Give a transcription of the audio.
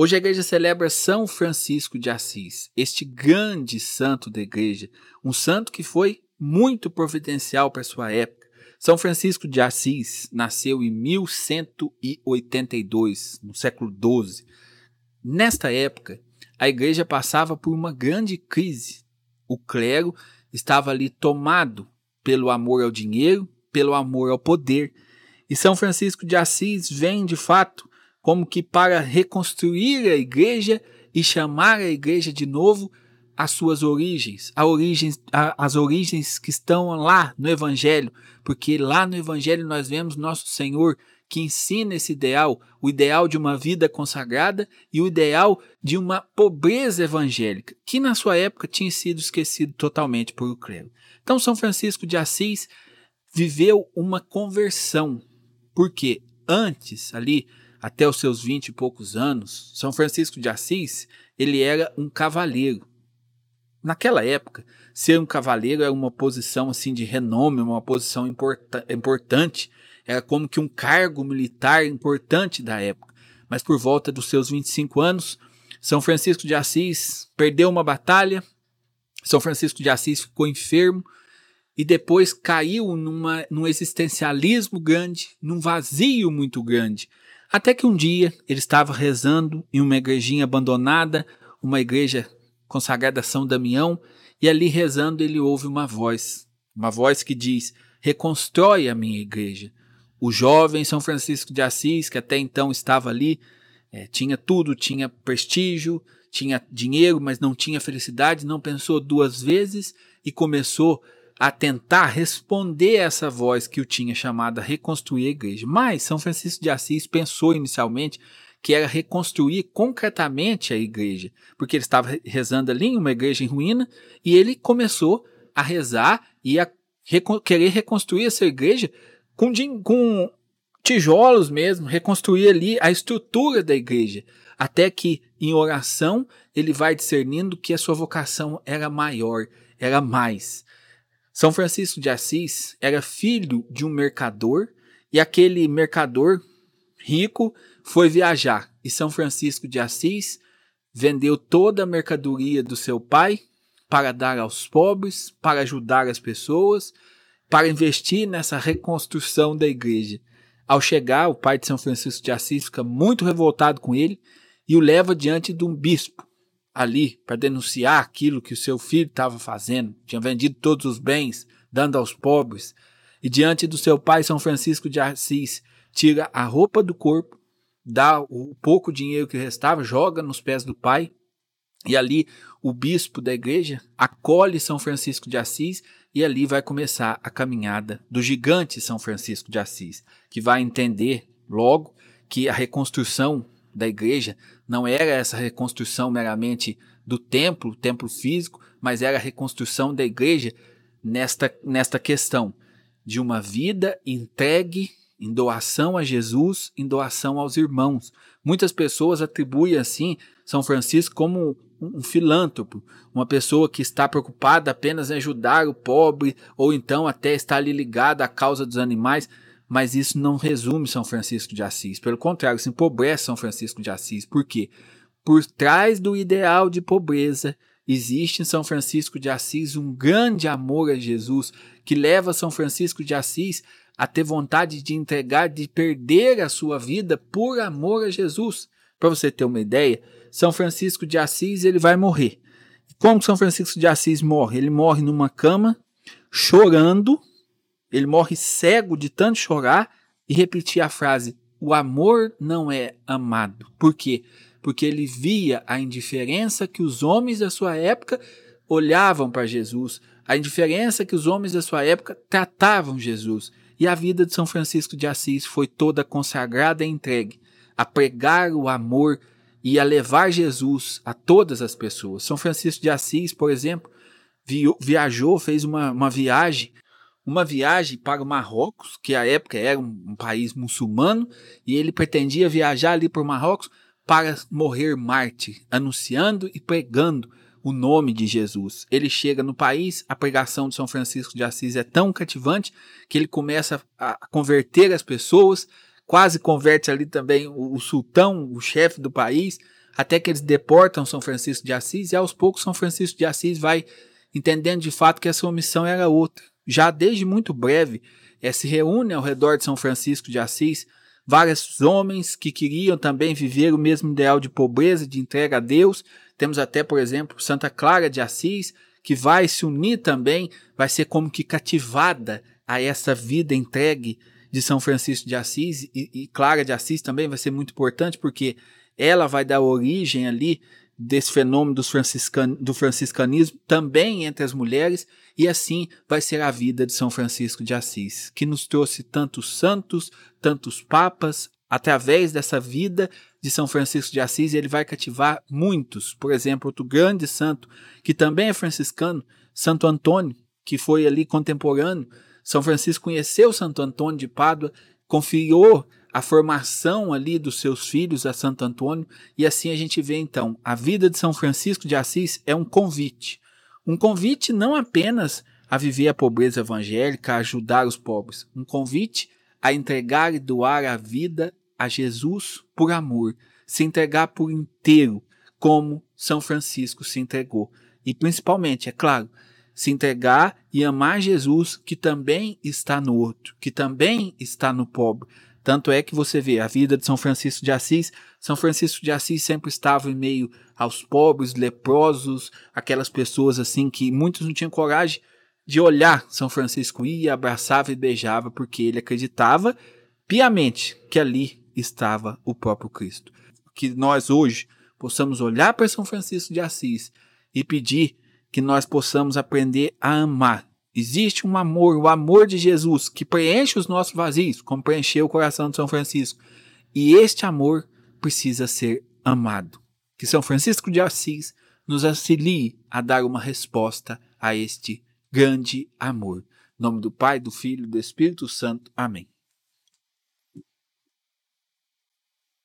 Hoje a igreja celebra São Francisco de Assis, este grande santo da igreja, um santo que foi muito providencial para sua época. São Francisco de Assis nasceu em 1182, no século XII. Nesta época, a igreja passava por uma grande crise. O clero estava ali tomado pelo amor ao dinheiro, pelo amor ao poder. E São Francisco de Assis vem, de fato, como que para reconstruir a igreja e chamar a igreja de novo às suas origens, a origens a, as origens que estão lá no Evangelho, porque lá no Evangelho nós vemos nosso Senhor que ensina esse ideal, o ideal de uma vida consagrada e o ideal de uma pobreza evangélica, que na sua época tinha sido esquecido totalmente por o clero. Então, São Francisco de Assis viveu uma conversão, porque antes, ali, até os seus vinte e poucos anos, São Francisco de Assis, ele era um cavaleiro. Naquela época, ser um cavaleiro era uma posição assim de renome, uma posição importa importante, era como que um cargo militar importante da época. Mas por volta dos seus 25 anos, São Francisco de Assis perdeu uma batalha, São Francisco de Assis ficou enfermo e depois caiu numa, num existencialismo grande, num vazio muito grande. Até que um dia ele estava rezando em uma igrejinha abandonada, uma igreja consagrada a São Damião, e ali rezando ele ouve uma voz, uma voz que diz: Reconstrói a minha igreja. O jovem São Francisco de Assis, que até então estava ali, é, tinha tudo, tinha prestígio, tinha dinheiro, mas não tinha felicidade, não pensou duas vezes e começou a tentar responder essa voz que o tinha chamado a reconstruir a igreja. Mas São Francisco de Assis pensou inicialmente que era reconstruir concretamente a igreja, porque ele estava rezando ali em uma igreja em ruína e ele começou a rezar e a querer reconstruir essa igreja com, com tijolos mesmo, reconstruir ali a estrutura da igreja, até que em oração ele vai discernindo que a sua vocação era maior, era mais. São Francisco de Assis era filho de um mercador e aquele mercador rico foi viajar e São Francisco de Assis vendeu toda a mercadoria do seu pai para dar aos pobres, para ajudar as pessoas, para investir nessa reconstrução da igreja. Ao chegar, o pai de São Francisco de Assis fica muito revoltado com ele e o leva diante de um bispo ali para denunciar aquilo que o seu filho estava fazendo, tinha vendido todos os bens, dando aos pobres. E diante do seu pai, São Francisco de Assis, tira a roupa do corpo, dá o pouco dinheiro que restava, joga nos pés do pai, e ali o bispo da igreja acolhe São Francisco de Assis e ali vai começar a caminhada do gigante São Francisco de Assis, que vai entender logo que a reconstrução da igreja não era essa reconstrução meramente do templo, templo físico, mas era a reconstrução da igreja nesta, nesta questão de uma vida entregue em doação a Jesus, em doação aos irmãos. Muitas pessoas atribuem assim São Francisco como um filântropo, uma pessoa que está preocupada apenas em ajudar o pobre ou então até está ali ligada à causa dos animais, mas isso não resume São Francisco de Assis. Pelo contrário, se empobrece São Francisco de Assis. Por quê? Por trás do ideal de pobreza existe em São Francisco de Assis um grande amor a Jesus que leva São Francisco de Assis a ter vontade de entregar, de perder a sua vida por amor a Jesus. Para você ter uma ideia, São Francisco de Assis ele vai morrer. Como São Francisco de Assis morre? Ele morre numa cama, chorando, ele morre cego de tanto chorar e repetir a frase: O amor não é amado. Por quê? Porque ele via a indiferença que os homens da sua época olhavam para Jesus, a indiferença que os homens da sua época tratavam Jesus. E a vida de São Francisco de Assis foi toda consagrada e entregue a pregar o amor e a levar Jesus a todas as pessoas. São Francisco de Assis, por exemplo, viajou, fez uma, uma viagem, uma viagem para o Marrocos, que à época era um, um país muçulmano, e ele pretendia viajar ali para o Marrocos para morrer mártir, anunciando e pregando o nome de Jesus. Ele chega no país, a pregação de São Francisco de Assis é tão cativante que ele começa a converter as pessoas, quase converte ali também o, o sultão, o chefe do país, até que eles deportam São Francisco de Assis, e aos poucos São Francisco de Assis vai entendendo de fato que a sua missão era outra. Já desde muito breve, é, se reúne ao redor de São Francisco de Assis vários homens que queriam também viver o mesmo ideal de pobreza, de entrega a Deus. Temos até, por exemplo, Santa Clara de Assis, que vai se unir também, vai ser como que cativada a essa vida entregue de São Francisco de Assis e, e Clara de Assis também vai ser muito importante porque ela vai dar origem ali desse fenômeno dos franciscan, do franciscanismo também entre as mulheres, e assim vai ser a vida de São Francisco de Assis, que nos trouxe tantos santos, tantos papas, através dessa vida de São Francisco de Assis, ele vai cativar muitos. Por exemplo, outro grande santo, que também é franciscano, Santo Antônio, que foi ali contemporâneo. São Francisco conheceu Santo Antônio de Pádua, confiou a formação ali dos seus filhos a Santo Antônio, e assim a gente vê então, a vida de São Francisco de Assis é um convite. Um convite não apenas a viver a pobreza evangélica, a ajudar os pobres, um convite a entregar e doar a vida a Jesus por amor, se entregar por inteiro, como São Francisco se entregou. E principalmente, é claro, se entregar e amar Jesus que também está no outro, que também está no pobre, tanto é que você vê a vida de São Francisco de Assis. São Francisco de Assis sempre estava em meio aos pobres, leprosos, aquelas pessoas assim que muitos não tinham coragem de olhar. São Francisco ia, abraçava e beijava, porque ele acreditava piamente que ali estava o próprio Cristo. Que nós hoje possamos olhar para São Francisco de Assis e pedir que nós possamos aprender a amar Existe um amor, o amor de Jesus, que preenche os nossos vazios, como preencheu o coração de São Francisco. E este amor precisa ser amado. Que São Francisco de Assis nos auxilie a dar uma resposta a este grande amor. Em nome do Pai, do Filho e do Espírito Santo. Amém.